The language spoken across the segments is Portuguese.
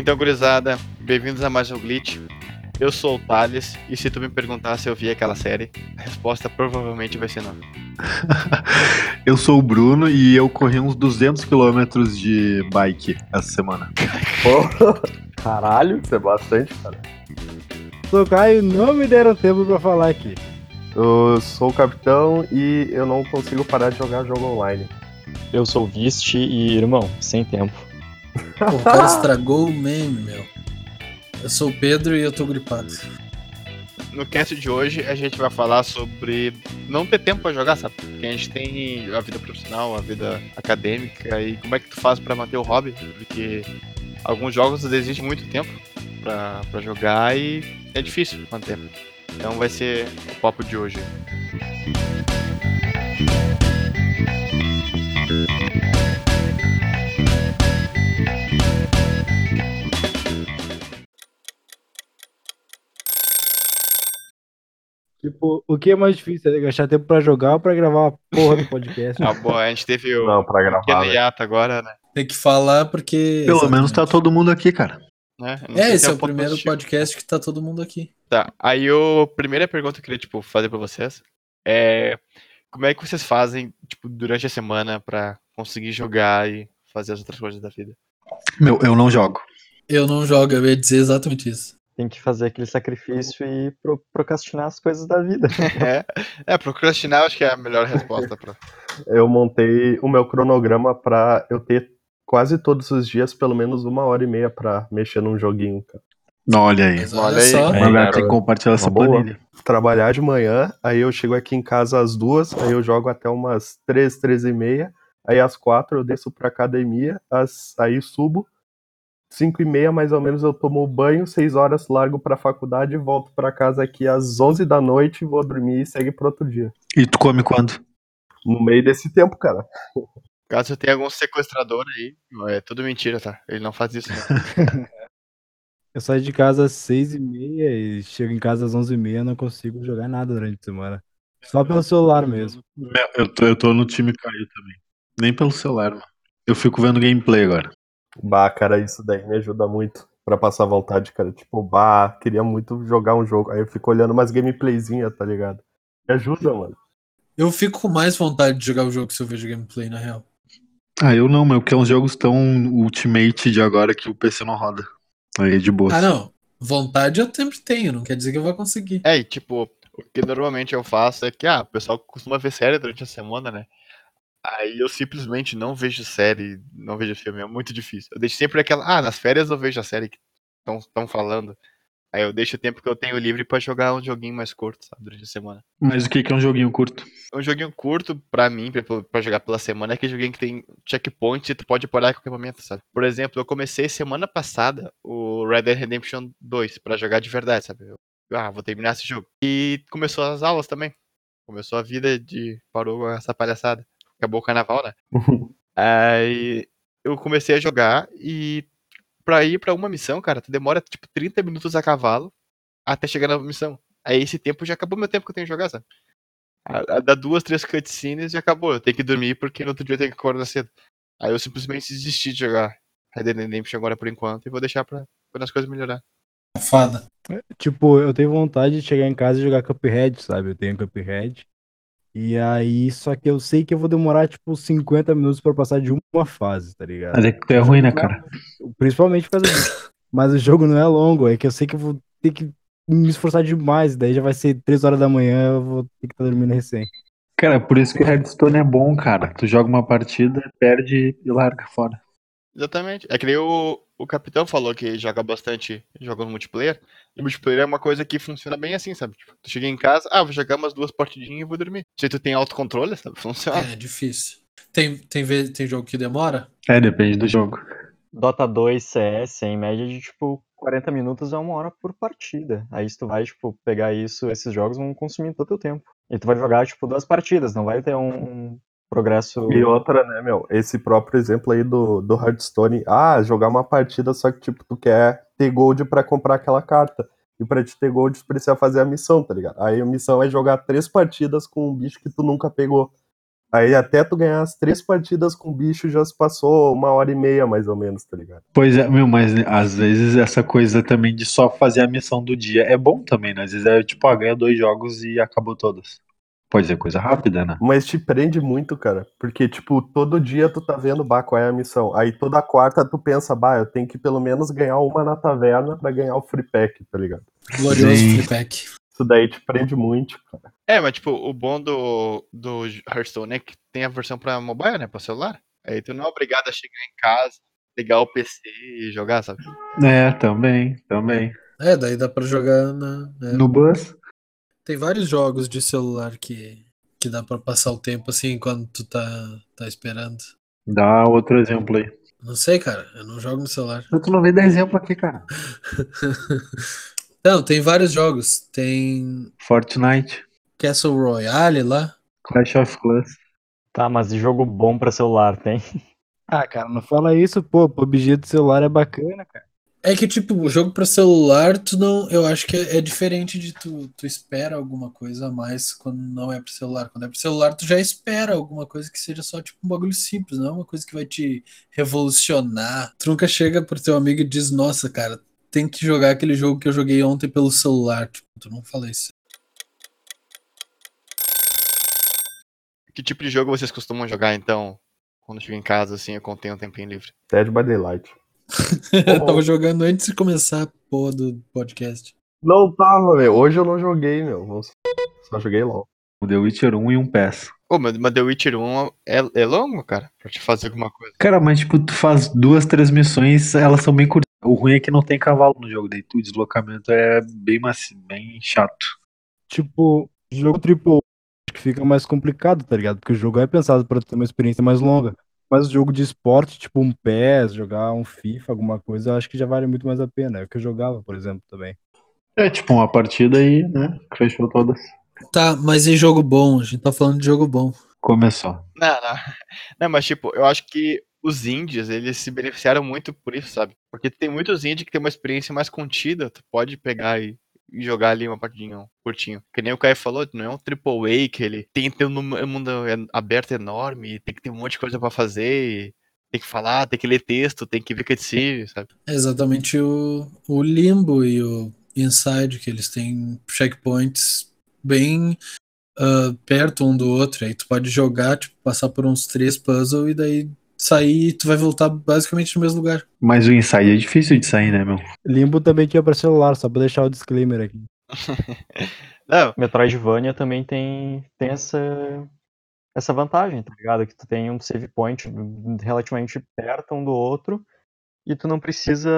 Então, gurizada, bem-vindos a mais um Glitch. Eu sou o Thales, e se tu me perguntar se eu vi aquela série, a resposta provavelmente vai ser não. eu sou o Bruno e eu corri uns 200 km de bike essa semana. caralho, isso é bastante, cara. Sou o Caio não me deram tempo pra falar aqui. Eu sou o capitão e eu não consigo parar de jogar jogo online. Eu sou o Vist e, irmão, sem tempo. O cara estragou o meme, meu. Eu sou o Pedro e eu tô gripado. No cast de hoje a gente vai falar sobre não ter tempo para jogar, sabe? Porque a gente tem a vida profissional, a vida acadêmica e como é que tu faz para manter o hobby? Porque alguns jogos exigem muito tempo para jogar e é difícil manter. Então vai ser o papo de hoje. Tipo, o que é mais difícil? É gastar tempo pra jogar ou pra gravar uma porra do podcast? ah, bom, a gente teve o Não, pra gravar, pequeno hiato agora, né? Tem que falar porque. Pelo Exatamente. menos tá todo mundo aqui, cara. Né? É, esse é, é o primeiro positivo. podcast que tá todo mundo aqui. Tá, aí a primeira pergunta que eu queria, tipo, fazer pra vocês é como é que vocês fazem, tipo, durante a semana pra conseguir jogar e fazer as outras coisas da vida? Meu, eu não jogo. Eu não jogo, eu ia dizer exatamente isso tem que fazer aquele sacrifício e pro procrastinar as coisas da vida. É, é procrastinar acho que é a melhor resposta. Pra... eu montei o meu cronograma para eu ter quase todos os dias pelo menos uma hora e meia para mexer num joguinho, cara. Não, olha aí. Mas olha aí. Só. Olha, tem que compartilhar essa planilha. Trabalhar de manhã, aí eu chego aqui em casa às duas, aí eu jogo até umas três, três e meia, aí às quatro eu desço pra academia, as, aí subo, 5 e meia mais ou menos eu tomo banho, 6 horas largo pra faculdade, volto pra casa aqui às 11 da noite, vou dormir e segue pro outro dia. E tu come quando? No meio desse tempo, cara. Caso tenha algum sequestrador aí, é tudo mentira, tá? Ele não faz isso. eu saio de casa às 6 e meia e chego em casa às 11 e meia não consigo jogar nada durante a semana. Só pelo celular mesmo. Eu tô, eu tô no time cair também. Nem pelo celular, mano. Eu fico vendo gameplay agora. Bah, cara, isso daí me ajuda muito para passar vontade, cara. Tipo, bah, queria muito jogar um jogo. Aí eu fico olhando umas gameplayzinhas, tá ligado? Me ajuda, mano. Eu fico com mais vontade de jogar o jogo se eu vejo gameplay, na real. Ah, eu não, meu, porque é uns jogos tão ultimate de agora que o PC não roda. Aí é de boa. Ah, não. Vontade eu sempre tenho, não quer dizer que eu vou conseguir. É, e tipo, o que normalmente eu faço é que, ah, o pessoal costuma ver série durante a semana, né? Aí eu simplesmente não vejo série, não vejo filme, é muito difícil. Eu deixo sempre aquela, ah, nas férias eu vejo a série que estão falando. Aí eu deixo o tempo que eu tenho livre para jogar um joguinho mais curto, sabe, durante a semana. Mas o que, é um joguinho curto? Um joguinho curto, pra mim, pra, jogar pela semana, é aquele joguinho que tem checkpoint e tu pode parar a qualquer momento, sabe? Por exemplo, eu comecei semana passada o Red Dead Redemption 2 para jogar de verdade, sabe? Eu, ah, vou terminar esse jogo. E começou as aulas também. Começou a vida de. parou essa palhaçada acabou o carnaval, né? Aí eu comecei a jogar e pra ir pra uma missão, cara, tu demora tipo 30 minutos a cavalo até chegar na missão. Aí esse tempo já acabou meu tempo que eu tenho que jogar, sabe? Dá duas, três cutscenes e acabou. Eu tenho que dormir porque no outro dia eu tenho que acordar cedo. Aí eu simplesmente desisti de jogar Red Dead Redemption agora por enquanto e vou deixar pra quando as coisas melhorar. Fada. Tipo, eu tenho vontade de chegar em casa e jogar Cuphead, sabe? Eu tenho Cuphead. E aí, só que eu sei que eu vou demorar, tipo, 50 minutos pra passar de uma fase, tá ligado? Mas é que tu é ruim, né, cara? Principalmente por causa disso. Mas o jogo não é longo, é que eu sei que eu vou ter que me esforçar demais, daí já vai ser 3 horas da manhã, eu vou ter que estar tá dormindo recém. Cara, por isso que o Redstone é bom, cara. Tu joga uma partida, perde e larga fora. Exatamente. É que nem o, o capitão falou que joga bastante jogando multiplayer. E multiplayer é uma coisa que funciona bem assim, sabe? Tipo, tu chega em casa, ah, vou jogar umas duas partidinhas e vou dormir. Se tu tem autocontrole, sabe? Funciona. É, difícil. Tem, tem, tem jogo que demora? É, depende do jogo. Dota 2 CS, em média de tipo 40 minutos a uma hora por partida. Aí se tu vai, tipo, pegar isso, esses jogos vão consumir todo o teu tempo. E tu vai jogar, tipo, duas partidas, não vai ter um, progresso. E outra, né, meu? Esse próprio exemplo aí do, do Hearthstone. Ah, jogar uma partida, só que, tipo, tu quer ter gold para comprar aquela carta. E pra te ter gold, tu precisa fazer a missão, tá ligado? Aí a missão é jogar três partidas com um bicho que tu nunca pegou. Aí até tu ganhar as três partidas com o bicho já se passou uma hora e meia, mais ou menos, tá ligado? Pois é, meu, mas às vezes essa coisa também de só fazer a missão do dia é bom também, né? Às vezes é tipo, ah, ganha dois jogos e acabou todas. Pode ser coisa rápida, né? Mas te prende muito, cara. Porque, tipo, todo dia tu tá vendo, bah, qual é a missão. Aí toda quarta tu pensa, bah, eu tenho que pelo menos ganhar uma na taverna pra ganhar o free pack, tá ligado? Glorioso Sim. free pack. Isso daí te prende muito, cara. É, mas tipo, o bom do, do Hearthstone é que tem a versão pra mobile, né? Pra celular. Aí tu não é obrigado a chegar em casa, ligar o PC e jogar, sabe? É, também, também. É, daí dá pra jogar na. é. No bus? Tem vários jogos de celular que, que dá pra passar o tempo assim enquanto tu tá, tá esperando. Dá outro exemplo aí. Não sei, cara, eu não jogo no celular. Tu não vem dar exemplo aqui, cara. não, tem vários jogos. Tem Fortnite, Castle Royale lá. Clash of Clans. Tá, mas de jogo bom pra celular tem? Ah, cara, não fala isso, pô. PUBG do celular é bacana, cara. É que, tipo, o jogo pra celular, tu não. Eu acho que é, é diferente de tu, tu espera alguma coisa a mais quando não é pro celular. Quando é pro celular, tu já espera alguma coisa que seja só, tipo, um bagulho simples, não é uma coisa que vai te revolucionar. Tu nunca chega pro teu amigo e diz, nossa, cara, tem que jogar aquele jogo que eu joguei ontem pelo celular. Tipo, tu não fala isso. Que tipo de jogo vocês costumam jogar, então, quando chega em casa, assim, eu contém um tempinho livre? Dead by Daylight. Eu tava jogando antes de começar a porra do podcast. Não tava, meu. Hoje eu não joguei, meu. Nossa. Só joguei LOL. O The Witcher 1 e um PES. Ô, mas mas The Witcher 1 é, é longo, cara, pra te fazer alguma coisa. Cara, mas tipo, tu faz duas transmissões, elas são bem curtas. O ruim é que não tem cavalo no jogo, daí o deslocamento é bem macio, bem chato. Tipo, jogo triple acho que fica mais complicado, tá ligado? Porque o jogo é pensado pra ter uma experiência mais longa. Mas o jogo de esporte, tipo um PES, jogar um FIFA, alguma coisa, eu acho que já vale muito mais a pena. É o que eu jogava, por exemplo, também. É tipo uma partida aí, né? Fechou todas. Tá, mas e jogo bom? A gente tá falando de jogo bom. Começou. Não, não. Não, mas tipo, eu acho que os indies, eles se beneficiaram muito por isso, sabe? Porque tem muitos indies que tem uma experiência mais contida, tu pode pegar e, e jogar ali uma partidinha curtinho. Que nem o Caio falou, não é um triple A que ele tem que ter um mundo aberto enorme, tem que ter um monte de coisa pra fazer, tem que falar, tem que ler texto, tem que ver cutscene, sabe? É exatamente o, o Limbo e o Inside, que eles têm checkpoints bem ah, perto um do outro. Aí tu pode jogar, tipo, passar por uns três puzzles e daí sair e tu vai voltar basicamente no mesmo lugar. Mas o Inside é difícil de sair, né, meu? Limbo também tinha pra celular, só pra deixar o disclaimer aqui. Não, Metroidvania também tem, tem essa, essa vantagem, tá ligado? Que tu tem um save point relativamente perto um do outro e tu não precisa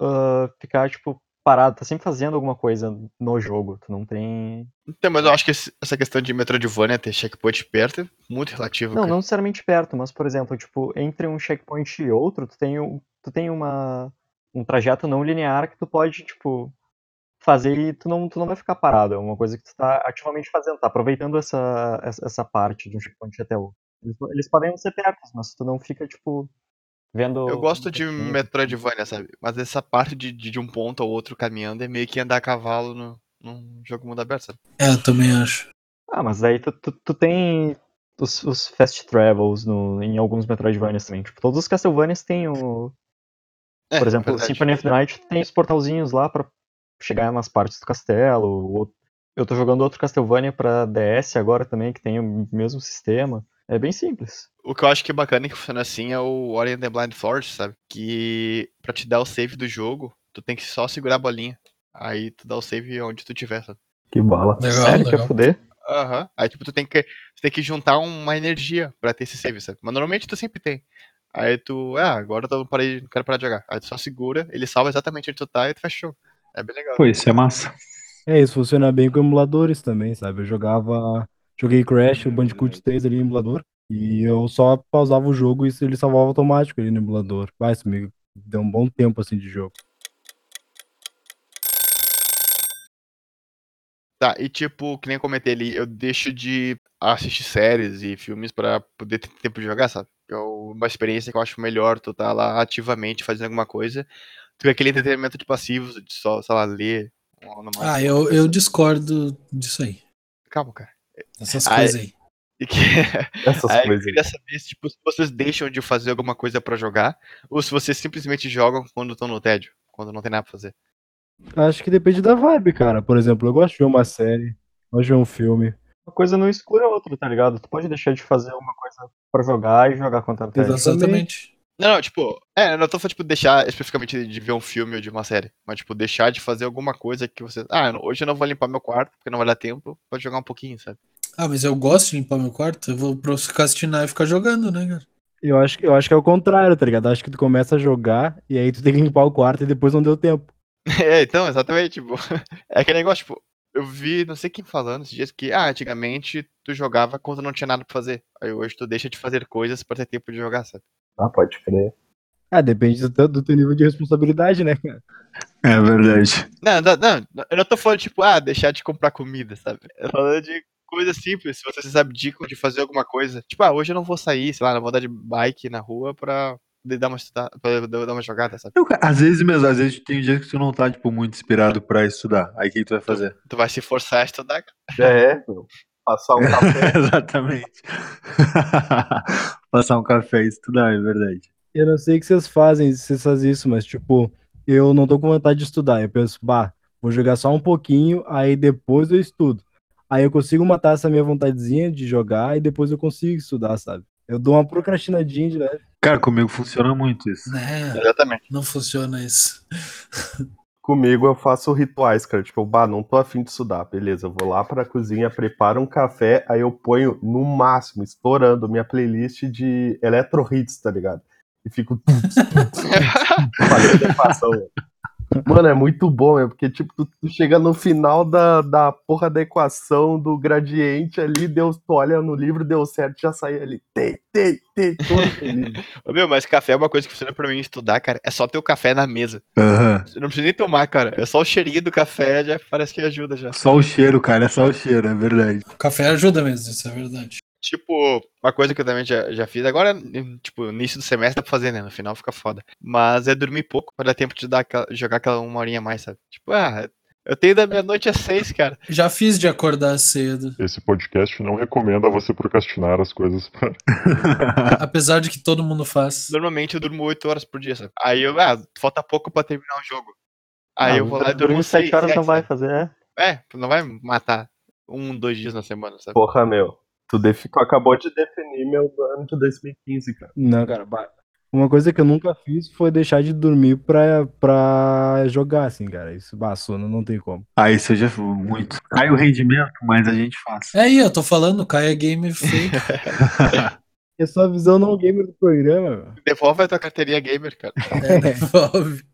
ah, ficar, tipo, parado. Tá sempre fazendo alguma coisa no jogo. Tu não tem. então, mas eu acho que essa questão de Metroidvania ter checkpoint perto é muito relativo, Não, cara. não necessariamente perto, mas, por exemplo, tipo, entre um checkpoint e outro, tu tem, um, tu tem uma, um trajeto não linear que tu pode, tipo, fazer e tu não, tu não vai ficar parado. É uma coisa que tu tá ativamente fazendo, tá aproveitando essa, essa, essa parte de um checkpoint até outro. Eles, eles podem não ser perto, mas tu não fica, tipo, vendo. Eu gosto de. Metroidvania, sabe? Mas essa parte de, de de um ponto ao outro caminhando é meio que andar a cavalo no, num jogo mundo aberto, sabe? É, eu também acho. Ah, mas daí tu, tu, tu tem os, os fast travels no, em alguns Metroidvanias também. Tipo, todos os Castlevanias têm o. É, Por exemplo, verdade. Symphony of the Night tem os portalzinhos lá pra chegar nas partes do castelo. o outro- Eu tô jogando outro Castlevania pra DS agora também, que tem o mesmo sistema. É bem simples. O que eu acho que é bacana e que funciona assim é o Ori and the Blind Forest, sabe? Que pra te dar o save do jogo, tu tem que só segurar a bolinha. Aí tu dá o save onde tu tiver, sabe? Que bala. Legal, Sério, quer legal. fuder? Aham. Aí tipo, tu tem que, tu tem que juntar uma energia pra ter esse save, sabe? Mas normalmente tu sempre tem. Aí tu, ah, agora eu parei, não quero parar de jogar. Aí tu só segura, ele salva exatamente onde tu tá e tu jogo. É bem legal. Pô, isso é massa. É, isso funciona bem com emuladores também, sabe? Eu jogava. Joguei Crash, o Bandicoot 3 ali no emulador. E eu só pausava o jogo e ele salvava automático ali no emulador. Vai, isso me deu um bom tempo assim de jogo. Tá, e tipo, que nem eu comentei ali, eu deixo de assistir séries e filmes pra poder ter tempo de jogar, sabe? É uma experiência que eu acho melhor tu tá lá ativamente fazendo alguma coisa, do que aquele entretenimento de passivos, de só, sei lá, ler. Ah, eu, eu discordo disso aí. Calma, cara. Dessas Ah, coisas aí. E que Essas Aí eu coisas. queria saber se, tipo, se vocês deixam de fazer alguma coisa pra jogar, ou se vocês simplesmente jogam quando estão no tédio, quando não tem nada pra fazer. Acho que depende da vibe, cara. Por exemplo, eu gosto de ver uma série, gosto de ver um filme. Uma coisa não exclui a outra, tá ligado? Tu pode deixar de fazer uma coisa pra jogar e jogar contra a tédio. Exatamente. Não, não, tipo, é, eu não tô falando, tipo, deixar especificamente de ver um filme ou de uma série, mas, tipo, deixar de fazer alguma coisa que você. Ah, hoje eu não vou limpar meu quarto, porque não vai dar tempo, pode jogar um pouquinho, sabe? Ah, mas eu gosto de limpar meu quarto, eu vou procrastinar e ficar jogando, né, cara? Eu acho, que- eu acho que é o contrário, tá ligado? Acho que tu começa a jogar e aí tu tem que limpar o quarto e depois não deu tempo. É, então, exatamente, tipo, é aquele negócio, tipo, eu vi, não sei quem falando esses dias que, ah, antigamente tu jogava quando não tinha nada pra fazer. Aí hoje tu deixa de fazer coisas pra ter tempo de jogar, sabe? Ah, pode crer. Ah, depende do teu, do teu nível de responsabilidade, né, cara? É verdade. Não, não, não, eu não tô falando, tipo, ah, deixar de comprar comida, sabe? Eu tô falando de coisa simples, se você sabe dica de fazer alguma coisa. Tipo, ah, hoje eu não vou sair, sei lá, não vou andar de bike na rua pra dar uma, estuda- pra dar uma jogada, sabe? Eu, às vezes mesmo, às vezes tem dias que tu não tá, tipo, muito inspirado pra estudar. Aí o que tu vai fazer? Tu vai se forçar a estudar, cara. É, meu. Passar um café. Exatamente. Passar um café e estudar, é verdade. Eu não sei o que vocês fazem, se vocês fazem isso, mas tipo, eu não tô com vontade de estudar. Eu penso, bah, vou jogar só um pouquinho, aí depois eu estudo. Aí eu consigo matar essa minha vontadezinha de jogar e depois eu consigo estudar, sabe? Eu dou uma procrastinadinha de leve. Cara, comigo funciona muito isso. Né? Exatamente. Não funciona isso. Comigo eu faço rituais, cara. Tipo, bah, não tô afim de estudar. Beleza, eu vou lá pra cozinha, preparo um café, aí eu ponho no máximo, estourando minha playlist de electro hits, tá ligado? E fico equação. Mano, é muito bom, é porque, tipo, tu, tu chega no final da, da porra da equação do gradiente ali, deu, tu olha no livro, deu certo, já sai ali. Tei, tei, tei, todo Meu, mas café é uma coisa que funciona pra mim estudar, cara. É só ter o café na mesa. Eu não preciso nem tomar, cara. É só o cheirinho do café, já parece que ajuda já. Só o cheiro, cara, é só o cheiro, é verdade. O café ajuda mesmo, isso é verdade. Tipo, uma coisa que eu também já, já fiz, agora, tipo, no início do semestre dá pra fazer, né? No final fica foda. Mas é dormir pouco pra dar tempo de dar aquela- jogar aquela uma horinha a mais, sabe? Tipo, ah, eu tenho da meia-noite às seis, cara. Já fiz de acordar cedo. Esse podcast não recomenda você procrastinar as coisas. Apesar de que todo mundo faz. Normalmente eu durmo oito horas por dia, sabe? Aí eu, ah, falta pouco pra terminar o jogo. Aí Ah, eu vou lá e durmo sete horas sete, não vai fazer, é. É, não vai matar um, dois dias na semana, sabe? Porra, meu. Tu, defi- tu acabou de definir meu ano de 2015, cara. Não, cara, uma coisa que eu nunca fiz foi deixar de dormir pra, pra jogar, assim, cara. Isso, bah, sono não tem como. Ah, isso eu já muito. Cai o rendimento, mas a gente faz. É aí, eu tô falando, Caia Gamer fake. É só a visão não gamer do programa, meu. Devolve a tua carteirinha gamer, cara. É, devolve.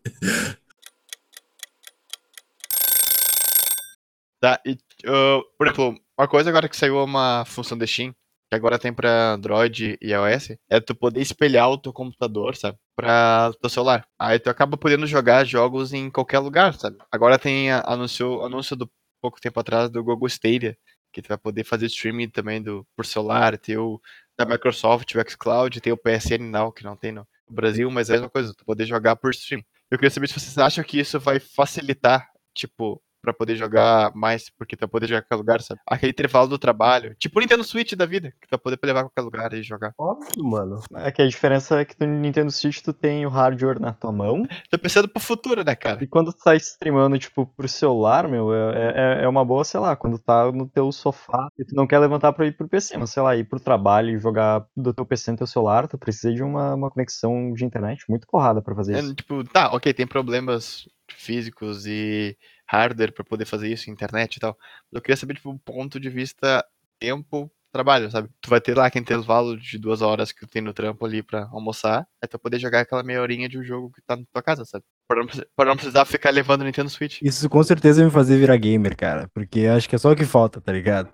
Tá, e, ah, por exemplo, uma coisa agora que saiu uma função de Steam, que agora tem pra Android e iOS, é tu poder espelhar o teu computador, sabe? Pra teu celular. Aí tu acaba podendo jogar jogos em qualquer lugar, sabe? Agora tem anúncio, anúncio do pouco tempo atrás do Google Stadia, que tu vai poder fazer streaming também do, por celular, tem o da Microsoft, o xCloud, tem o PSN Now, que não tem no Brasil, mas é a mesma coisa, tu poder jogar por stream. Eu queria saber se vocês acham que isso vai facilitar, tipo, pra poder jogar mais, porque tu vai poder jogar em qualquer lugar, sabe? Aquele intervalo do trabalho. Tipo o Nintendo Switch da vida, que tu vai poder levar a qualquer lugar e jogar. Óbvio, mano. É que a diferença é que no Nintendo Switch tu tem o hardware na tua mão. Tô pensando pro futuro, né, cara? E quando tu tá streamando, tipo, pro celular, meu, é, é, é uma boa, sei lá, quando tá no teu sofá e tu não quer levantar pra ir pro PC, mas sei lá, ir pro trabalho e jogar do teu PC no teu celular, tu precisa de uma, uma conexão de internet muito porrada pra fazer isso. É, tipo, tá, ok, tem problemas físicos e hardware pra poder fazer isso, internet e tal. Eu queria saber, tipo, ponto de vista tempo, trabalho, sabe? Tu vai ter lá aquele intervalo de duas horas que tu tem no trampo ali pra almoçar, vai poder jogar aquela meia horinha de um jogo que tá na tua casa, sabe? Pra não, pra não precisar ficar levando Nintendo Switch. Isso com certeza me fazer virar gamer, cara. Porque acho que é só o que falta, tá ligado?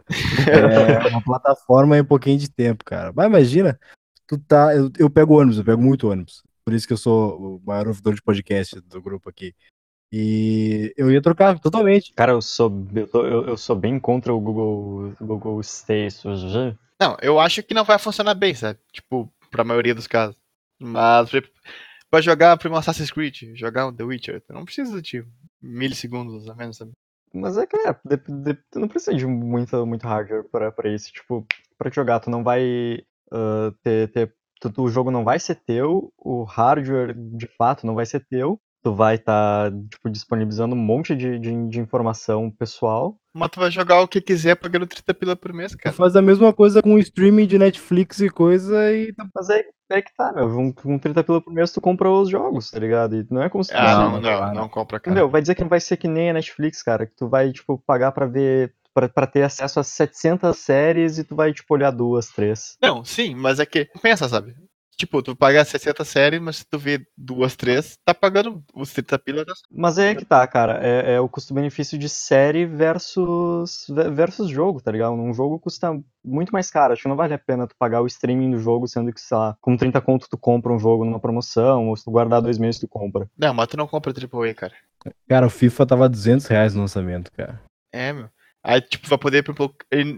É uma plataforma e um pouquinho de tempo, cara. Mas imagina, tu tá. Eu, eu pego ônibus, eu pego muito ônibus. Por isso que eu sou o maior ouvidor de podcast do grupo aqui. E eu ia trocar totalmente. Cara, eu sou, eu, tô- eu, eu sou bem contra o Google, Google Station. Não, eu acho que não vai funcionar bem, sabe? Tipo, pra maioria dos casos. Mas pra- jogar um Assassin's Creed, jogar um The Witcher, tu não precisa de milissegundos a menos, sabe? Mas é que é, de- de- tu não precisa de muito, muito hardware pra, pra isso. Tipo, pra te jogar. Tu não vai ah, ter, ter o jogo não vai ser teu, o hardware de fato não vai ser teu. Tu vai estar tipo, disponibilizando um monte de, de, de informação pessoal. Mas tu vai jogar o que quiser pagando 30 pila por mês, Tu cara. faz a mesma coisa com o streaming de Netflix e coisa e tá Mas é, é que tá, meu. Um, com 30 pila por mês tu compra os jogos, tá ligado? E não é como se tu Ah, Não, não, não, não, compra, cara. Meu, vai dizer que não vai ser que nem a Netflix, cara, que tu vai, tipo, pagar pra ver, pra, pra ter acesso a 700 séries e tu vai, tipo, olhar duas, três. Não, sim, mas é que, pensa, sabe? Tipo, tu paga 60 séries, mas se tu vê duas, três, tá pagando os 30 pila. Mas é que tá, cara, é, é o custo-benefício de série versus, ve- versus jogo, tá ligado? Um jogo custa muito mais caro, acho que não vale a pena tu pagar o streaming do jogo, sendo que, sei lá, com 30 conto tu compra um jogo numa promoção, ou se tu guardar dois meses tu compra. Não, mas tu não compra AAA, cara. Cara, o FIFA tava 200 reais no lançamento, cara. É, meu. Aí, tipo, vai poder,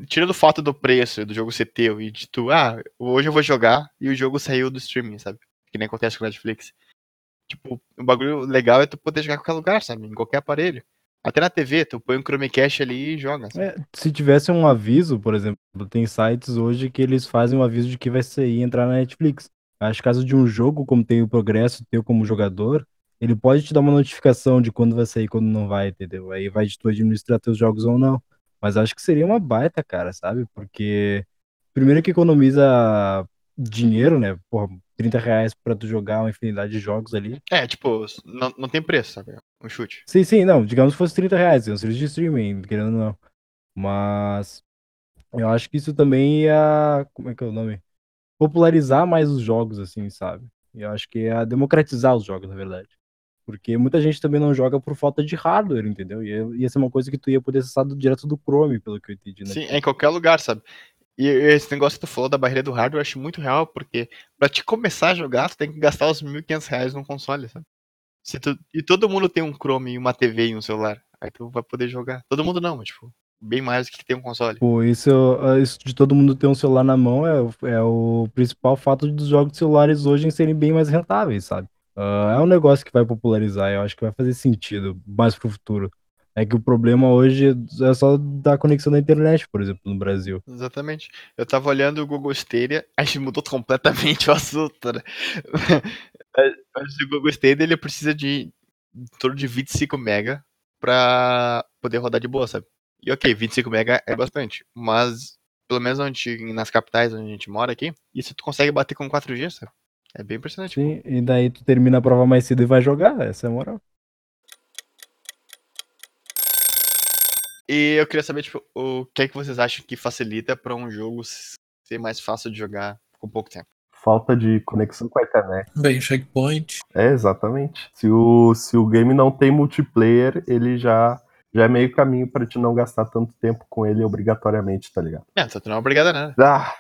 tirando o fato do preço do jogo ser teu e de tu, ah, hoje eu vou jogar e o jogo saiu do streaming, sabe? Que nem acontece com Netflix. Tipo, o bagulho legal é tu poder jogar em qualquer lugar, sabe? Em qualquer aparelho. Até na TV, tu põe um Chromecast ali e joga. É, se tivesse um aviso, por exemplo, tem sites hoje que eles fazem um aviso de que vai sair e entrar na Netflix. Acho que caso de um jogo, como tem o progresso teu como jogador, ele pode te dar uma notificação de quando vai sair e quando não vai, entendeu? Aí vai de tu administrar teus jogos ou não. Mas acho que seria uma baita, cara, sabe? Porque primeiro que economiza dinheiro, né? Porra, 30 reais pra tu jogar uma infinidade de jogos ali. É, tipo, não, não tem preço, sabe? Um chute. Sim, sim, não, digamos que fosse 30 reais, é um serviço de streaming, querendo ou não. Mas eu acho que isso também ia, como é que é o nome? Popularizar mais os jogos, assim, sabe? Eu acho que ia democratizar os jogos, na verdade. Porque muita gente também não joga por falta de hardware, entendeu? Ia, ia ser uma coisa que tu ia poder acessar do- direto do Chrome, pelo que eu entendi, né? Sim, é em qualquer lugar, sabe? E esse negócio que tu falou da barreira do hardware eu acho muito real, porque pra te começar a jogar, tu tem que gastar os 1.500 reais num console, sabe? Se tu, e todo mundo tem um Chrome e uma TV e um celular, aí tu vai poder jogar. Todo mundo não, mas tipo, bem mais do que tem um console. Pô, isso, ah, isso de todo mundo ter um celular na mão é, o- é o principal fato dos jogos de celulares hoje em serem bem mais rentáveis, sabe? Ah, é um negócio que vai popularizar, eu acho que vai fazer sentido mais pro futuro. É que o problema hoje é só da conexão da internet, por exemplo, no Brasil. Exatamente. Eu tava olhando o Google Stadia, a gente mudou completamente o assunto, né? Mas o Google Stadia, ele precisa de em torno de 25 mega pra poder rodar de boa, sabe? E ok, 25 mega é bastante, mas pelo menos onde, nas capitais onde a gente mora aqui, isso tu consegue bater com 4G, sabe? É bem impressionante. pô. Sim, e daí tu termina a prova mais cedo e vai jogar, essa é a moral. E eu queria saber, tipo, o que é que vocês acham que facilita pra um jogo ser mais fácil de jogar com pouco tempo? Falta de conexão com a internet. Bem, checkpoint. É, exatamente. Se o, se o game não tem multiplayer, ele já, já é meio caminho pra te não gastar tanto tempo com ele obrigatoriamente, tá ligado? É, tu não é obrigado a nada. Ah,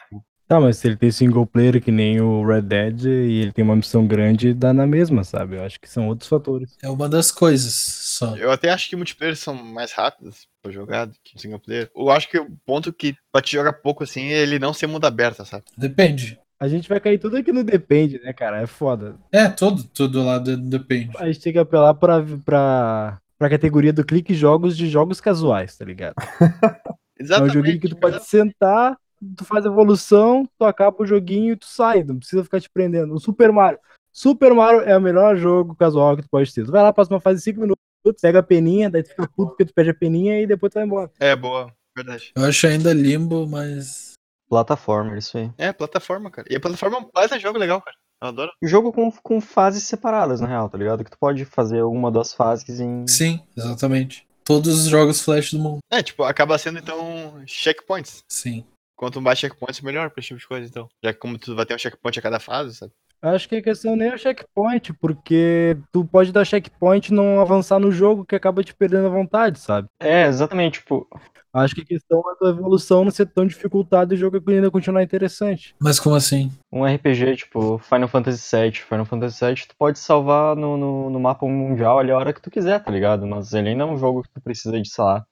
Tá, mas se ele tem single player que nem o Red Dead e ele tem uma missão grande, dá na mesma, sabe? Eu acho que são outros fatores. É uma das coisas só. Eu até acho que multiplayer são mais rápidos pra jogar do que single player. Eu acho que o ponto que pra te jogar pouco assim é ele não ser mundo aberto, sabe? Depende. A gente vai cair tudo aqui no depende, né, cara? É foda. É, todo, tudo lá de- depende. A gente tem que apelar pra, pra, pra categoria do clique jogos de jogos casuais, tá ligado? É um Exatamente. joguinho que tu pode sentar, tu faz evolução, tu acaba o joguinho e tu sai, não precisa ficar te prendendo. O Super Mario. Super Mario é o melhor jogo casual que tu pode ter. Tu vai lá, passa uma fase de 5 minutos, pega a peninha, daí tu fica puto porque tu perde a peninha e depois tu vai embora. É, boa. Verdade. Eu acho ainda limbo, mas. Plataforma, isso aí. É, plataforma, cara. E a plataforma é um baita jogo legal, cara. Eu adoro. Jogo com, com fases separadas, na real, tá ligado? Que tu pode fazer uma das fases em. Sim, exatamente. Todos os jogos flash do mundo. É, tipo, acaba sendo então checkpoints. Sim. Quanto mais checkpoints, melhor pra esse tipo de coisa, então. Já que como tu vai ter um checkpoint a cada fase, sabe? Acho que a questão nem é o checkpoint, porque tu pode dar checkpoint e não avançar no jogo que acaba te perdendo a vontade, sabe? É, exatamente, tipo, Acho que a questão é a tua evolução não ser tão dificultada e o jogo ainda continuar interessante. Mas como assim? um RPG, tipo, Final Fantasy VII. Final Fantasy VII tu pode salvar no, no, no mapa mundial ali a hora que tu quiser, tá ligado? Mas ele ainda é um jogo que tu precisa de, sei lá,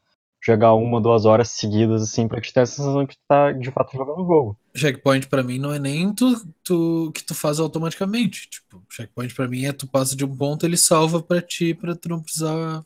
jogar uma, duas horas seguidas, assim, pra te ter a sensação que tu tá, de fato, jogando o jogo. Checkpoint pra mim não é nem tu, tu que tu faz automaticamente. Tipo, checkpoint pra mim é tu passa de um ponto, ele salva pra ti, pra tu não precisar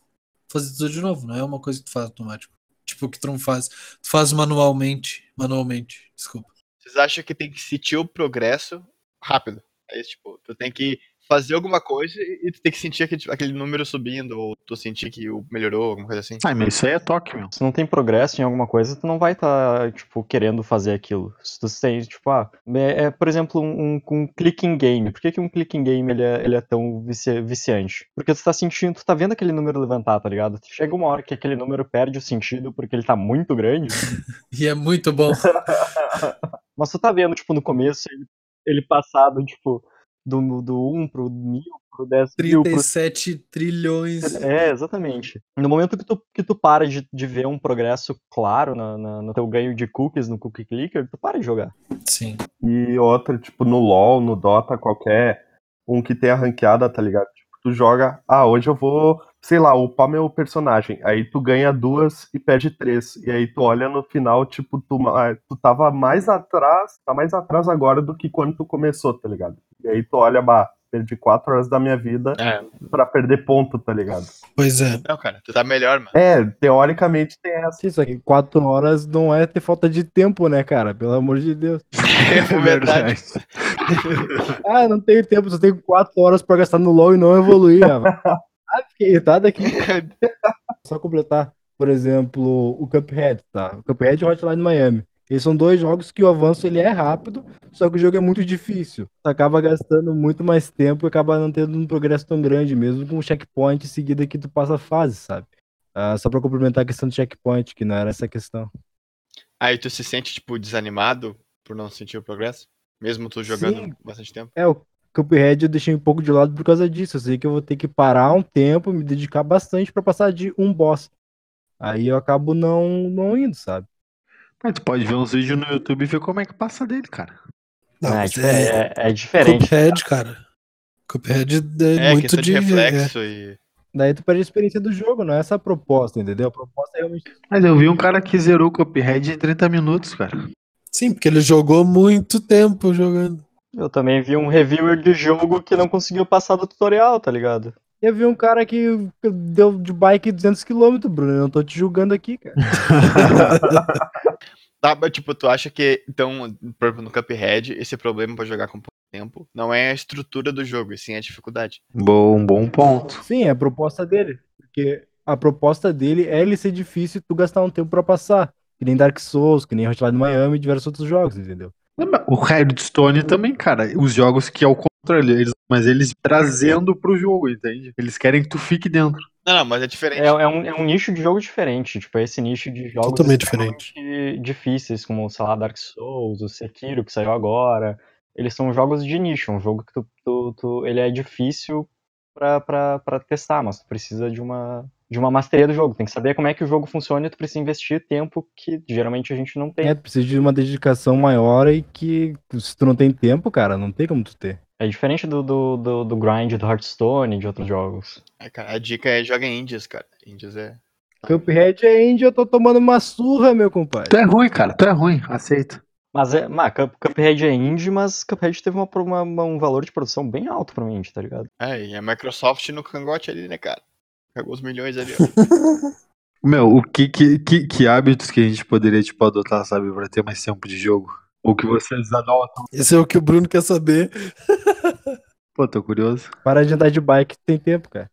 fazer tudo de novo. Não é uma coisa que tu faz automático. Tipo, tipo, que tu não faz. Tu faz manualmente. Manualmente, desculpa. Vocês acham que tem que sentir o progresso rápido? É isso, tipo, tu tem que fazer alguma coisa e tu tem que sentir aquele, aquele número subindo, ou tu sentir que o melhorou, alguma coisa assim. Ah, mas isso aí é toque, meu. Se não tem progresso em alguma coisa, tu não vai estar, tipo, querendo fazer aquilo. Se tu tem, tipo, ah, é, é, por exemplo, um, um, um clicking game. Por que, que um clicking game ele é, ele é tão vici- viciante? Porque tu tá sentindo, tu tá vendo aquele número levantar, tá ligado? Chega uma hora que aquele número perde o sentido porque ele tá muito grande, E é muito bom. mas tu tá vendo, tipo, no começo, ele, ele passado, tipo, do, do 1 pro 1000, pro 10 mil, pro 37 trilhões. É, exatamente. No momento que tu, que tu para de, de ver um progresso claro na, na- no teu ganho de cookies no Cookie Clicker, tu para de jogar. Sim. E outra, tipo, no LoL, no Dota, qualquer um que tenha ranqueada, tá ligado? Tipo, tu joga, ah, hoje eu vou, sei lá, upar meu personagem. Aí tu ganha duas e perde três. E aí tu olha no final, tipo, tu, tu tava mais atrás, tá mais atrás agora do que quando tu começou, tá ligado? E aí tu olha, bah, perdi quatro horas da minha vida É, pra perder ponto, tá ligado? Pois é. não, cara, tu tá melhor, mano. É, teoricamente tem essa. Isso aqui, quatro horas não é ter falta de tempo, né, cara? Pelo amor de Deus. É verdade. Ah, não tenho tempo, só tenho quatro horas pra gastar no LoL e não evoluir. Ah, Ah, fiquei irritado aqui. Só completar, por exemplo, o Cuphead, tá? O Cuphead e Hotline Miami. Eles são dois jogos que o avanço ele é rápido, só que o jogo é muito difícil. Tu acaba gastando muito mais tempo e acaba não tendo um progresso tão grande, mesmo com o checkpoint em seguida que tu passa a fase, sabe? Ah, só pra complementar a questão do checkpoint, que não era essa questão. Aí tu se sente, tipo, desanimado por não sentir o progresso? Mesmo tu jogando Sim. bastante tempo? É, o Cuphead eu deixei um pouco de lado por causa disso. Eu sei que eu vou ter que parar um tempo, me dedicar bastante pra passar de um boss. Aí eu acabo não, não indo, sabe? Mas tu pode ver uns vídeos no YouTube e ver como é que passa dele, cara. Não, é, mas tipo, é, é, é diferente. Cuphead, cara. Cuphead é, É, muito de de. reflexo e. Daí tu perde a experiência do jogo, não é essa a proposta, entendeu? A proposta é realmente. Mas eu vi um cara que zerou o Cuphead em 30 minutos, cara. Sim, porque ele jogou muito tempo jogando. Eu também vi um reviewer de jogo que não conseguiu passar do tutorial, tá ligado? Eu vi um cara que deu de bike 200km, Bruno. Eu não tô te julgando aqui, cara. Tá, mas tipo, tu acha que, então, por exemplo, no Cuphead, esse problema pra jogar com pouco tempo não é a estrutura do jogo, e sim a dificuldade. Bom, bom ponto. Sim, é a proposta dele. Porque a proposta dele é ele ser difícil e tu gastar um tempo pra passar. Que nem Dark Souls, que nem Hotline Miami e diversos outros jogos, entendeu? O Redstone também, cara. Os jogos que é o controle, eles, mas eles trazendo pro jogo, entende? Eles querem que tu fique dentro. Não, não, mas é diferente. É, é um, é um nicho de jogo diferente, tipo, é esse nicho de jogos Totalmente extremamente difíceis, como, sei lá, Dark Souls, o Sekiro, que saiu agora. Eles são jogos de nicho, um jogo que tu, tu, tu- ele é difícil pra testar, mas tu precisa de uma, de uma masteria do jogo. Tem que saber como é que o jogo funciona e tu precisa investir tempo que geralmente a gente não tem. É, tu precisa de uma dedicação maior e que se tu não tem tempo, cara, não tem como tu ter. É diferente do, do, do, do grind do Hearthstone e de outros jogos. É, cara, a dica é joga em Indies, cara. Indies é. Cuphead é indie, eu tô tomando uma surra, meu compadre. Tu é ruim, cara. Tu é ruim. Aceita. Mas é, mas Cup- Cuphead é indie, mas Cuphead teve uma, uma- um valor de produção bem alto pra indie, tá ligado? É, e a Microsoft no cangote ali, né, cara? Pegou os milhões ali, ó. Meu, o que, que, que, que hábitos que a gente poderia, tipo, adotar, sabe, pra ter mais tempo de jogo? Ou que vocês adotam? Esse é o que o Bruno quer saber. Pô, tô curioso. Para de andar de bike, tem tempo, cara.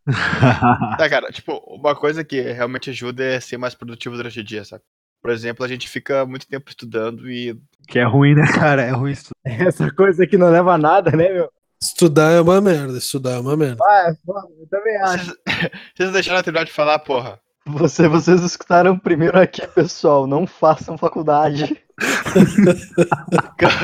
Tá, cara, tipo, uma coisa que realmente ajuda é ser mais produtivo durante o dia, sabe? Por exemplo, a gente fica muito tempo estudando e. que é ruim, né, cara? É ruim isso. Essa coisa que não leva a nada, né, meu? Estudar é uma merda, estudar é uma merda. Ah, eu também acho. Vocês, vocês deixaram eu terminar de falar, porra. Você, vocês escutaram primeiro aqui, pessoal. Não façam faculdade.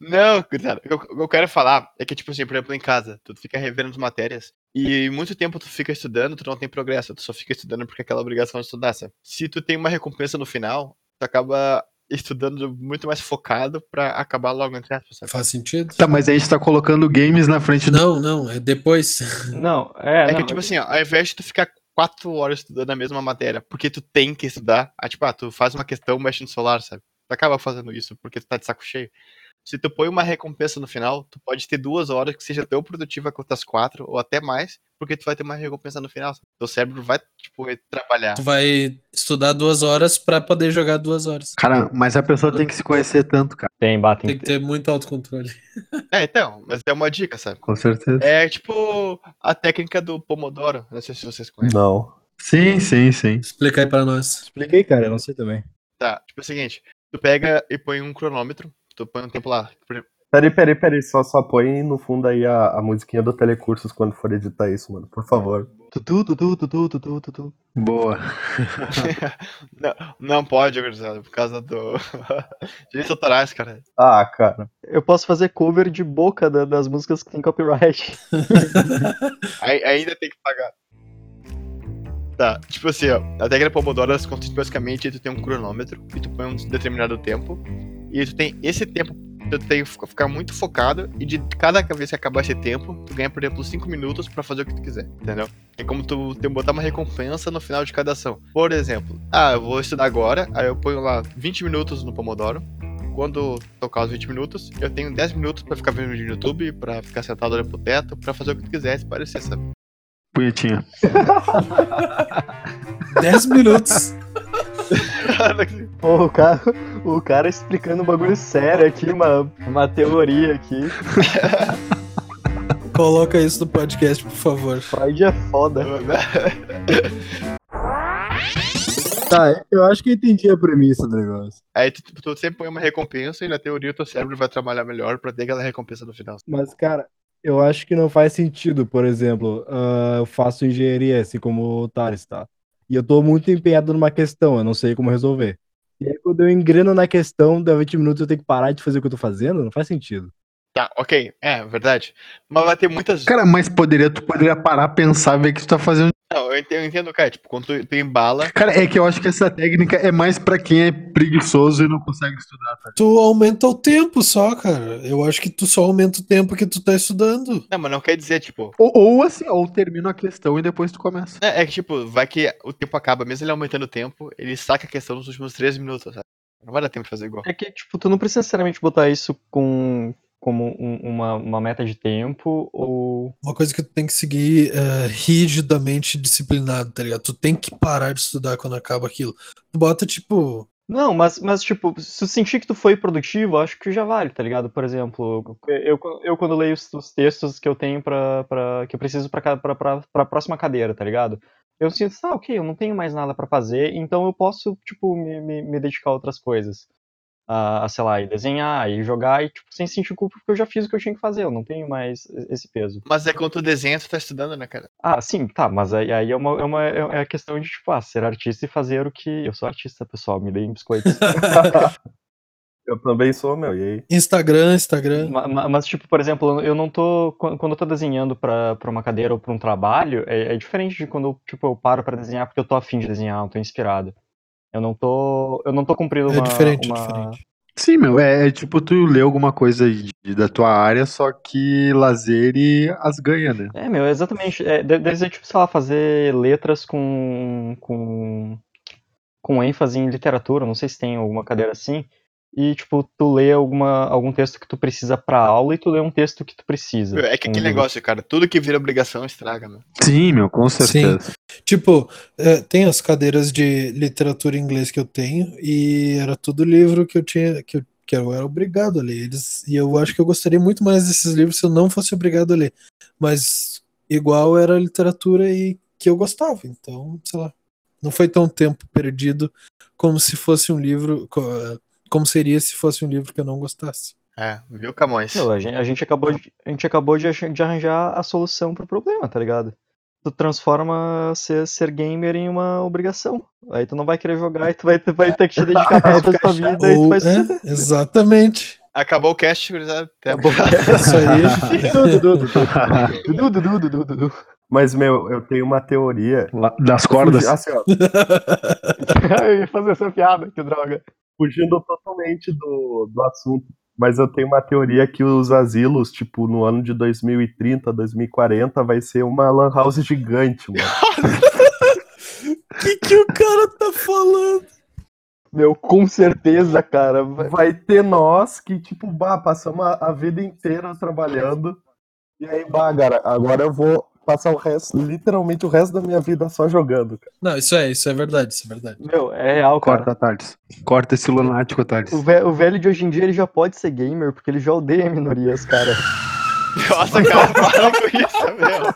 Não, cara, o que eu- o que eu quero falar é que, tipo assim, por exemplo, em casa, tu fica revendo as matérias e muito tempo tu fica estudando, tu não tem progresso, tu só fica estudando porque é aquela obrigação de estudar, sabe? Se tu tem uma recompensa no final, tu acaba estudando muito mais focado pra acabar logo entre aspas, sabe? Faz sentido? Tá, mas a gente tá colocando games na frente do. Não, não, é depois. Não, é. É não, que, tipo assim, ó, ao invés de tu ficar quatro horas estudando a mesma matéria, porque tu tem que estudar, ah, tipo, ah, tu faz uma questão, mexe no celular, sabe? Tu acaba fazendo isso porque tu tá de saco cheio. Se tu põe uma recompensa no final, tu pode ter duas horas que seja tão produtiva quanto as quatro, ou até mais, porque tu vai ter uma recompensa no final. Teu cérebro vai, tipo, trabalhar. Tu vai estudar duas horas pra poder jogar duas horas. Cara, mas a pessoa tem que se conhecer tanto, cara. Tem, batem. Tem que ter muito autocontrole. É, então, mas é uma dica, sabe? Com certeza. É tipo a técnica do Pomodoro. Não sei se vocês conhecem. Não. Sim, sim, sim. Explica aí pra nós. Expliquei, cara, eu não sei também. Tá, tipo é o seguinte: tu pega e põe um cronômetro, tu põe um tempo lá. Peraí, peraí, peraí. Só, só põe no fundo aí a, a musiquinha do Telecursos quando for editar isso, mano. Por favor. Tutu, tutu, tutu, tutu, tutu. Boa. não, não pode, gurizada, por causa do. Direitos autorais, cara. Ah, cara. Eu posso fazer cover de boca da- das músicas que tem copyright. Ai- ainda tem que pagar. Tá, tipo assim, ó, a técnica Pomodoro ela consiste basicamente em tu tem um cronômetro e tu põe um determinado tempo e tu tem esse tempo, tu tem que ficar- muito focado e de cada vez que acabar esse tempo, tu ganha, por exemplo, 5 minutos pra fazer o que tu quiser, entendeu? É como tu tem, botar uma recompensa no final de cada ação. Por exemplo, ah, eu vou estudar agora, aí eu ponho lá 20 minutos no Pomodoro. Quando tocar os 20 minutos, eu tenho 10 minutos pra ficar vendo vídeo no YouTube, pra ficar sentado olhando pro teto, pra fazer o que tu quiser, se parecer, sabe? Bonitinho. 10 minutos. Pô, o cara, o cara explicando um bagulho sério aqui, uma, uma teoria aqui. Coloca isso no podcast, por favor. Freud é foda. Tá, eu acho que eu entendi a premissa do negócio. Aí tu, tu sempre põe uma recompensa e na teoria o teu cérebro vai trabalhar melhor pra ter aquela recompensa no final. Mas, cara, eu acho que não faz sentido, por exemplo, ah, eu faço engenharia, assim como o Thales, tá? E eu tô muito empenhado numa questão, eu não sei como resolver. E aí, quando eu engreno na questão, dá 20 minutos eu tenho que parar de fazer o que eu tô fazendo? Não faz sentido. Tá, ok, é verdade. Mas vai ter muitas. Cara, mas poderia, tu poderia parar, pensar, ver que tu tá fazendo. Não, eu entendo, eu entendo, cara. Tipo, quando tu, tu embala. Cara, é que eu acho que essa técnica é mais pra quem é preguiçoso e não consegue estudar, tá? Tu aumenta o tempo só, cara. Eu acho que tu só aumenta o tempo que tu tá estudando. Não, mas não quer dizer, tipo. Ou, ou assim, ou termina a questão e depois tu começa. É, é que, tipo, vai que o tempo acaba, mesmo ele aumentando o tempo, ele saca a questão nos últimos 13 minutos, sabe? Não vai dar tempo de fazer igual. É que, tipo, tu não precisa necessariamente botar isso com, como um- uma, uma meta de tempo ou. Uma coisa que tu tem que seguir é, rigidamente disciplinado, tá ligado? Tu tem que parar de estudar quando acaba aquilo. Tu bota, tipo. Não, mas, mas tipo, se tu sentir que tu foi produtivo, acho que já vale, tá ligado? Por exemplo, eu, eu quando leio os, os textos que eu tenho pra, pra, que eu preciso pra, pra, pra, pra próxima cadeira, tá ligado? Eu sinto, ah, ok, eu não tenho mais nada pra fazer, então eu posso, tipo, me, me, me dedicar a outras coisas. A, a, sei lá, e desenhar, e jogar, e, tipo, sem sentir culpa, porque eu já fiz o que eu tinha que fazer, eu não tenho mais esse peso. Mas é quando tu desenha, tu tá estudando, né, cara? Ah, sim, tá, mas aí, aí é, uma, é, uma, é a questão de, tipo, ah, ser artista e fazer o que. Eu sou artista, pessoal, me deem biscoitos. Eu também sou, meu. E aí? Instagram, Instagram. Ma- ma- Mas, tipo, por exemplo, eu não tô. quan- Quando eu tô desenhando pra, pra uma cadeira ou pra um trabalho, é, é diferente de quando tipo, eu paro pra desenhar porque eu tô afim de desenhar, eu tô inspirado. Eu não tô. Eu não tô cumprindo É uma. diferente, é uma- diferente. Sim, meu, é, é tipo tu ler alguma coisa de- da tua área, só que lazer e as ganha, né? É, meu, exatamente. É, de- deve ser, tipo, sei lá, fazer letras com, com, com ênfase em literatura, não sei se tem alguma cadeira assim. E, tipo, tu lê alguma, algum texto que tu precisa pra aula e tu lê um texto que tu precisa. É que Um aquele livro. negócio, cara, tudo que vira obrigação estraga, meu. Sim, meu, com certeza. Tipo, é, tem as cadeiras de literatura em inglês que eu tenho, e era tudo livro que eu tinha, que eu, que eu era obrigado a ler. Eles, e eu acho que eu gostaria muito mais desses livros se eu não fosse obrigado a ler. Mas igual era a literatura e que eu gostava. Então, sei lá. Não foi tão tempo perdido como se fosse um livro. Co- Como seria se fosse um livro que eu não gostasse. É, viu, Camões? Meu, a gente, a gente acabou, de, a gente acabou de, arranjar a solução pro problema, tá ligado? Tu transforma ser, ser gamer em uma obrigação. Aí tu não vai querer jogar e tu vai, tu vai ter que te dedicar pra essa tua vida e tu Ou, vai é, exatamente. Acabou o cast, gurizada. Até a Acabou. É isso aí. Dudu, Dudu, Dudu, Dudu, Dudu. Mas, meu, eu tenho uma teoria. Das cordas. Assim, ó, Eu ia fazer essa piada, que droga. Fugindo totalmente do, do assunto. Mas eu tenho uma teoria que os asilos, tipo, no ano de 2030, 2040, vai ser uma lan house gigante, mano. O que, que o cara tá falando? Meu, com certeza, cara. vai- Vai ter nós que, tipo, bah, passamos a, a vida inteira trabalhando. E aí, bah, cara, agora eu vou passar o resto, literalmente o resto da minha vida só jogando, cara. Não, isso é, isso é verdade, isso é verdade. Meu, é real, cara. Corta, Thales. Corta esse lunático, Thales. O, ve- o velho de hoje em dia ele já pode ser gamer, porque ele já odeia minorias, cara. Nossa, cara, para com isso, meu.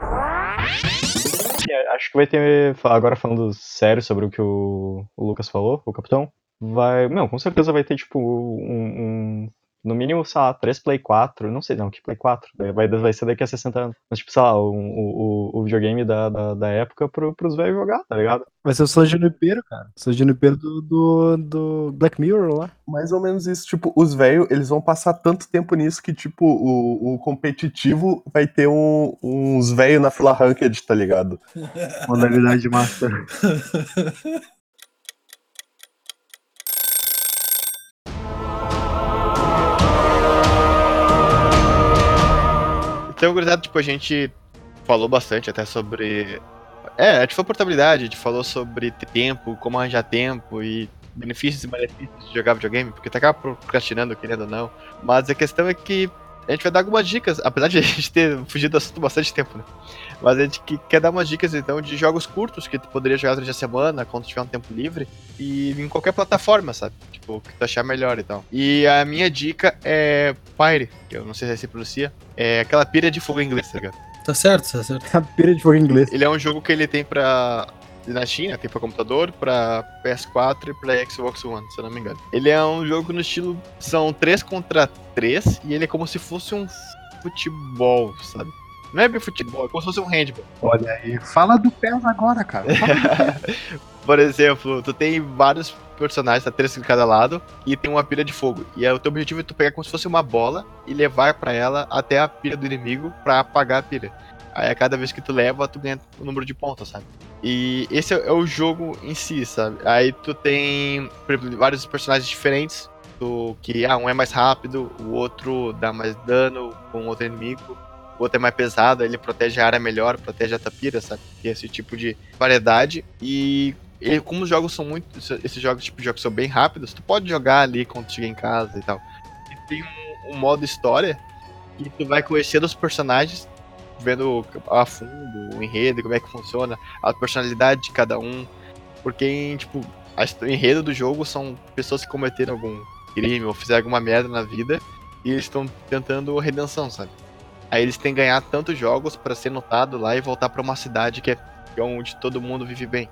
É, Acho que vai ter. Agora falando sério sobre o que o, o Lucas falou, o capitão. Vai. Não, com certeza vai ter, tipo, um. um- no mínimo, sei lá, 3 Play 4. Não sei não, que Play 4. Vai, vai ser daqui a 60 anos. Mas, tipo, sei lá, o, o, o videogame da, da, da época pro, pros velhos jogar, tá ligado? Vai ser o San Junipero, cara. San Junipero do, do, do Black Mirror lá. Mais ou menos isso, tipo, os velhos, eles vão passar tanto tempo nisso que, tipo, o, o competitivo vai ter um- uns velhos na fila ranked, tá ligado? Modalidade Master. Então, gurizada, tipo, a gente falou bastante até sobre. É, a gente falou portabilidade, a gente falou sobre tempo, como arranjar tempo e benefícios e malefícios de jogar videogame, porque tu acaba procrastinando, querendo ou não. Mas a questão é que a gente vai dar algumas dicas, apesar de a gente ter fugido do assunto bastante tempo, né? Mas a gente que- quer dar umas dicas, então, de jogos curtos que tu poderia jogar durante a semana, quando tiver um tempo livre, e em qualquer plataforma, sabe? Tipo, o que tu achar melhor e tal. E a minha dica é Pyre, que eu não sei se se pronuncia, é aquela pira de fogo em inglês, tá ligado? Tá certo, tá certo. A pira de fogo em inglês. Ele é um jogo que ele tem pra. Na China, tem pra computador, pra PS4 e pra Xbox One, se eu não me engano. Ele é um jogo no estilo. São 3 contra 3 e ele é como se fosse um futebol, sabe? Não é bem futebol, é como se fosse um handball. Olha aí. Fala do PES agora, cara. Por exemplo, tu tem vários personagens, tá três em cada lado, e tem uma pilha de fogo. E aí, o teu objetivo é tu pegar como se fosse uma bola e levar pra ela até a pilha do inimigo pra apagar a pilha. Aí a cada vez que tu leva, tu ganha o número de pontos, sabe? E esse é o jogo em si, sabe? Aí tu tem vários personagens diferentes. Tu, que ah, um é mais rápido, o outro dá mais dano com outro inimigo, o outro é mais pesado, ele protege a área melhor, protege a tapira, sabe? Tem esse tipo de variedade. E ele- como os jogos são muito. Esses jogos, tipo jogos são bem rápidos, tu pode jogar ali quando tu chega em casa e tal. E tem um, um modo história que tu vai conhecendo os personagens, vendo a fundo, o enredo, como é que funciona, a personalidade de cada um. Porque, tipo, o enredo do jogo são pessoas que cometeram algum crime ou fizeram alguma merda na vida e eles estão tentando redenção, sabe? Aí eles têm que ganhar tantos jogos pra ser notado lá e voltar pra uma cidade que é onde todo mundo vive bem.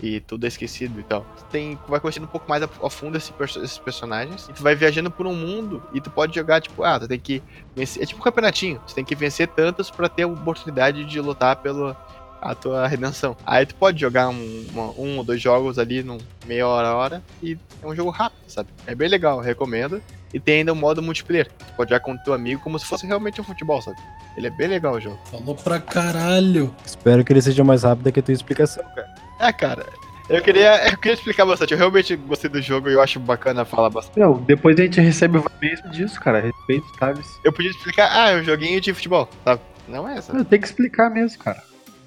E tudo é esquecido e tal. Tu tem, vai conhecendo um pouco mais a, a fundo esse esses personagens. E tu vai viajando por um mundo e tu pode jogar, tipo, ah, tu tem que vencer. É tipo um campeonatinho. Tu tem que vencer tantos pra ter a oportunidade de lutar pela a tua redenção. Aí tu pode jogar um, uma- um ou dois jogos ali num meia hora, hora. E é um jogo rápido, sabe? É bem legal, recomendo. E tem ainda o modo multiplayer. Tu pode jogar com teu amigo como se fosse realmente um futebol, sabe? Ele é bem legal o jogo. Falou pra caralho. Espero que ele seja mais rápido que a tua explicação, cara. É, cara. Eu queria, eu queria explicar bastante. Eu realmente gostei do jogo e eu acho bacana falar bastante. Não, depois a gente recebe mesmo disso, cara. Respeito, Thales. Eu podia explicar, ah, é um joguinho de futebol, sabe? Não é essa. Eu tenho que explicar mesmo, cara.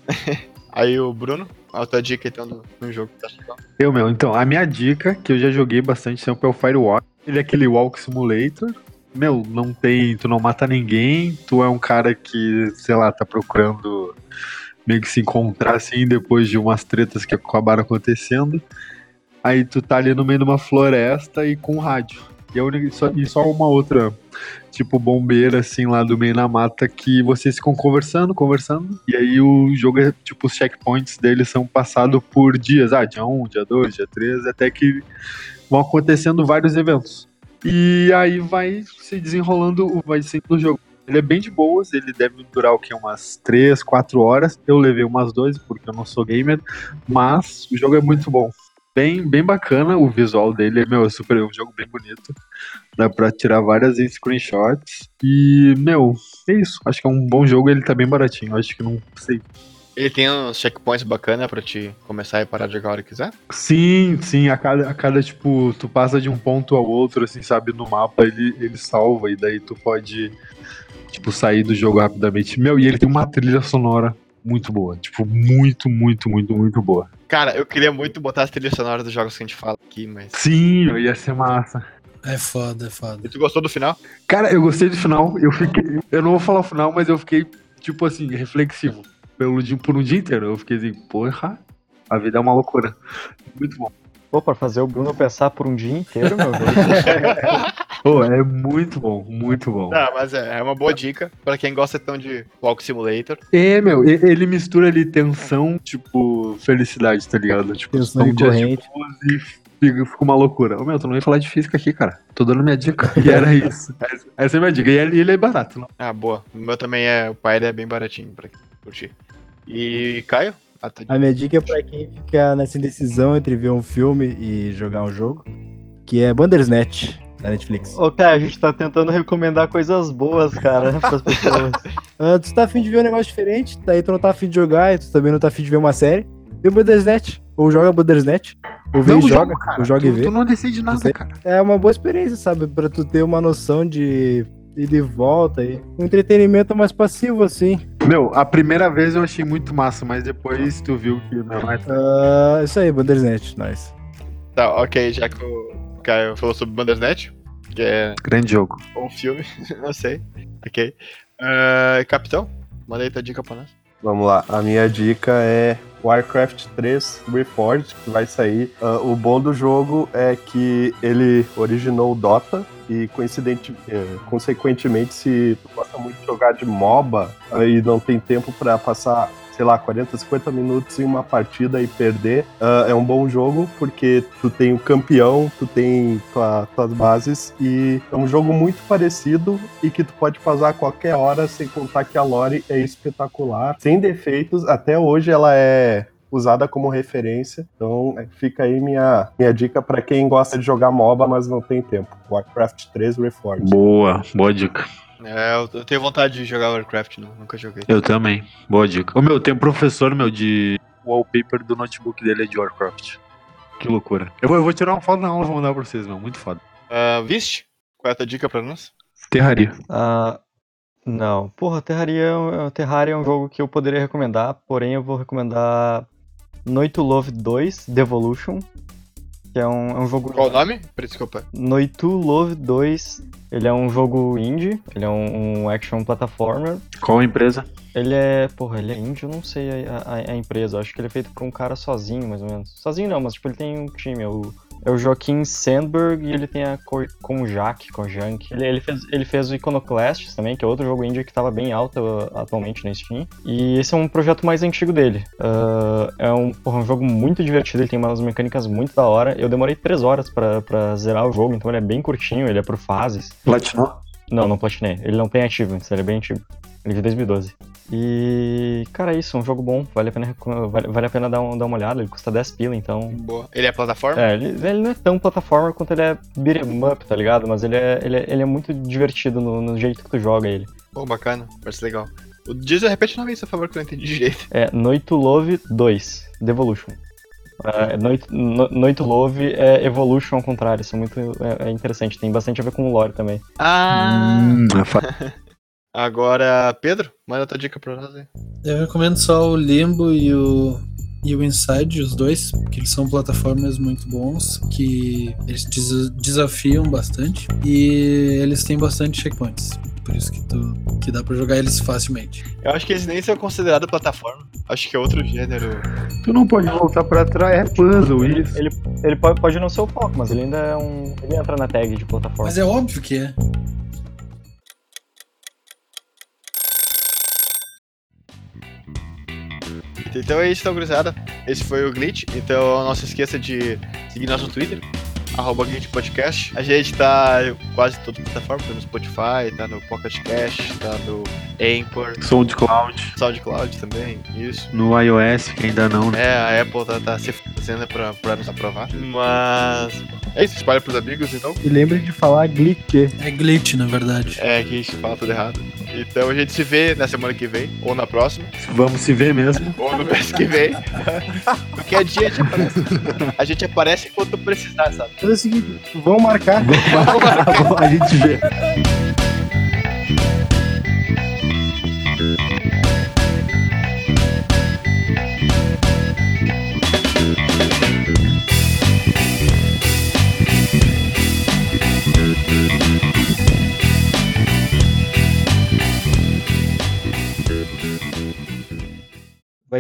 Aí o Bruno, a tua dica então do, do jogo que tá legal. Eu, meu, então, a minha dica, que eu já joguei bastante tempo, é o Firewalk. Ele é aquele Walk Simulator. Meu, não tem. Tu não mata ninguém. Tu é um cara que, sei lá, tá procurando meio que se encontrar assim depois de umas tretas que acabaram acontecendo. Aí tu tá ali no meio de uma floresta e com rádio. E, a única, só, e só uma outra, tipo, bombeira, assim, lá do meio na mata, que vocês ficam conversando, conversando. E aí o jogo é, tipo, os checkpoints deles são passados por dias. Ah, dia 1, dia 2, dia 3, até que vão acontecendo vários eventos. E aí vai se desenrolando, vai sendo o jogo. Ele é bem de boas, ele deve durar o que? Umas 3, 4 horas. Eu levei umas 2, porque eu não sou gamer, mas o jogo é muito bom. Bem, bem bacana o visual dele, meu, é super, é um jogo bem bonito. Dá pra tirar várias screenshots. E, meu, é isso. Acho que é um bom jogo ele tá bem baratinho. Acho que não sei. Ele tem uns checkpoints bacana pra te começar e parar de jogar a hora que quiser. Sim, sim, a cada, a cada, tipo, tu passa de um ponto ao outro, assim, sabe, no mapa, ele, ele salva, e daí tu pode, tipo, sair do jogo rapidamente. Meu, e ele tem uma trilha sonora muito boa. Tipo, muito, muito, muito, muito boa. Cara, eu queria muito botar as trilhas sonoras dos jogos que a gente fala aqui, mas. Sim, ia ser massa. É foda, é foda. E tu gostou do final? Cara, eu gostei do final. Eu fiquei. Eu não vou falar o final, mas eu fiquei, tipo assim, reflexivo. Pelo, dia- por um dia inteiro. Eu fiquei assim, porra, a vida é uma loucura. Muito bom. Pô, pra fazer o Bruno pensar por um dia inteiro, meu Deus. Pô, é muito bom, muito bom. Não, mas é, é uma boa dica pra quem gosta tão de Walk Simulator. É, meu, ele mistura ali tensão, tipo, felicidade, tá ligado? Tipo, Tensão são dias de corrente. e fica, fica uma loucura. Ô, meu, tu não ia falar de física aqui, cara. Tô dando minha dica. E era isso. Essa- é a minha dica. E ele é barato, não? Ah, boa. O meu também é. O pai é bem baratinho pra quem curtir. E Caio? Ah, tá de- A minha dica é pra quem fica nessa indecisão entre ver um filme e jogar um jogo, que é Bandersnatch, da Netflix. Ô, cara, a gente tá tentando recomendar coisas boas, cara, pras pessoas. Ah, tu tá afim de ver um negócio diferente, daí tu não tá afim de jogar e tu também não tá afim de ver uma série, vê o Bandersnatch, ou joga Bandersnatch, ou vê Não e joga, cara. ou joga e tu, vê. tu não decide nada, cara. É uma boa experiência, sabe? Pra tu ter uma noção de ida e volta e um entretenimento mais passivo, assim. Meu, a primeira vez eu achei muito massa, mas depois tu viu que meu, é Ah, isso aí, Bandersnatch, nice. Tá, ok, já que o Caio falou sobre Bandersnatch, que é grande jogo. um filme, não sei. Ok. Ah, Capitão, manda aí tua dica pra nós. Vamos lá, a minha dica é Warcraft 3 Reforged, que vai sair. Ah, o bom do jogo é que ele originou o Dota e coincidente, eh, consequentemente, se tu gosta muito de jogar de MOBA e não tem tempo pra passar, sei lá, 40, 50 minutos em uma partida e perder, ah, é um bom jogo porque tu tem o campeão, tu tem tua, tuas bases e é um jogo muito parecido e que tu pode passar a qualquer hora, sem contar que a lore é espetacular, sem defeitos. Até hoje ela é usada como referência. Então é, fica aí minha, minha dica pra quem gosta de jogar MOBA, mas não tem tempo. Warcraft 3 Reforged. Boa, boa dica. É, eu, eu tenho vontade de jogar Warcraft, não, nunca joguei. Eu também, boa dica. Ô meu, tem um professor, meu, de wallpaper do notebook dele é de Warcraft. Que loucura. Eu vou, eu vou tirar uma foto na aula e vou mandar pra vocês, meu. Muito foda. Ah, Viste? Qual é a tua dica pra nós? Terraria. Ah, não. Porra, Terraria, é um- Terraria é um jogo que eu poderia recomendar, porém eu vou recomendar Noite Love 2 Devolution, que é um, é um jogo. Qual o nome? Desculpa. Noite to Love 2, ele é um jogo indie, ele é um, um action platformer. Qual a empresa? Ele é. Porra, ele é indie, eu não sei a, a- a empresa. Eu acho que ele é feito por um cara sozinho, mais ou menos. Sozinho não, mas tipo, ele tem um time. É o, é o Joaquim Sandberg e ele tem a Ko- Konjac, Konjank. Ele, ele, fez, ele fez o Iconoclasts também, que é outro jogo indie que tava bem alto uh, atualmente na Steam. E esse é um projeto mais antigo dele. Uh, é um, porra, um jogo muito divertido, ele tem umas mecânicas muito da hora. Eu demorei 3 horas pra, pra zerar o jogo, então ele é bem curtinho, ele é por fases. Platinou? Não, não platinei. Ele não tem achievements, ele é bem antigo. Ele é de 2012. E, cara, é isso, é um jogo bom. Vale a pena, vale, vale a pena dar, um- dar uma olhada. Ele custa 10 pila, então. Boa. Ele é plataforma? É, ele, ele não é tão plataforma quanto ele é beat 'em up, tá ligado? Mas ele é, ele é, ele é muito divertido no, no jeito que tu joga ele. Pô, bacana. Parece legal. O Diz, repete novamente, por favor, que eu não entendi direito. É Noite to Love 2, Devolution. É, Noite, no, Love é Evolution ao contrário, isso é muito é, é interessante. Tem bastante a ver com o lore também. Ah! Hum, é Agora, Pedro, manda tua dica pra nós aí. Eu recomendo só o Limbo e o, e o Inside, os dois, porque eles são plataformas muito bons, que eles des- desafiam bastante e eles têm bastante checkpoints. Por isso que, tu, que dá pra jogar eles facilmente. Eu acho que eles nem são considerados plataforma. Acho que é outro gênero. Tu não pode voltar pra trás, é puzzle isso. Ele, ele pode, pode não ser o foco, mas ele ainda é um. Ele entra na tag de plataforma. Mas é óbvio que é. Então é isso, então, gurizada. Esse foi o Glitch. Então não se esqueça de seguir nosso Twitter, arroba Glitch Podcast. A gente tá em quase todas as plataformas, tá no Spotify, tá no Pocket Cast, tá no Anchor, SoundCloud. SoundCloud também, isso. No iOS, que ainda não, né? É, a Apple tá, tá se fazendo pra, pra nos aprovar. Mas é isso, espalha pros amigos então. E lembre de falar glitch. É glitch, na verdade. É que a gente fala tudo errado. Então a gente se vê na semana que vem, ou na próxima, Vamos se ver mesmo. ou no mês que vem. Porque a dia a gente aparece. A gente aparece quando precisar, sabe? Mas é o seguinte, vamos marcar. a gente vê.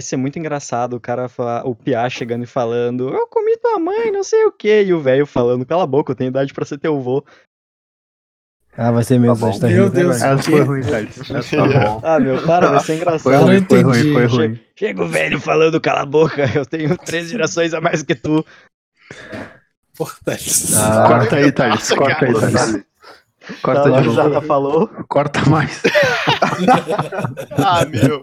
Vai ser muito engraçado o cara falar, o Piá chegando e falando, eu comi tua mãe, não sei o quê, e o velho falando, cala a boca, eu tenho idade pra ser teu vô. Ah, vai ser mesmo, gente tá Meu rindo até Deus. Essa foi ruim, Thales. Essa tá bom. Ah, meu, para, vai ser Foi engraçado. não ruim, foi ruim, foi ruim. Chega o velho falando, cala a boca, eu tenho três gerações a mais que tu. Porra, Thales. Ah, Corta aí, Thales. Corta aí. Thales. Tá, Corta a de novo. falou. Corta mais. Ah, meu.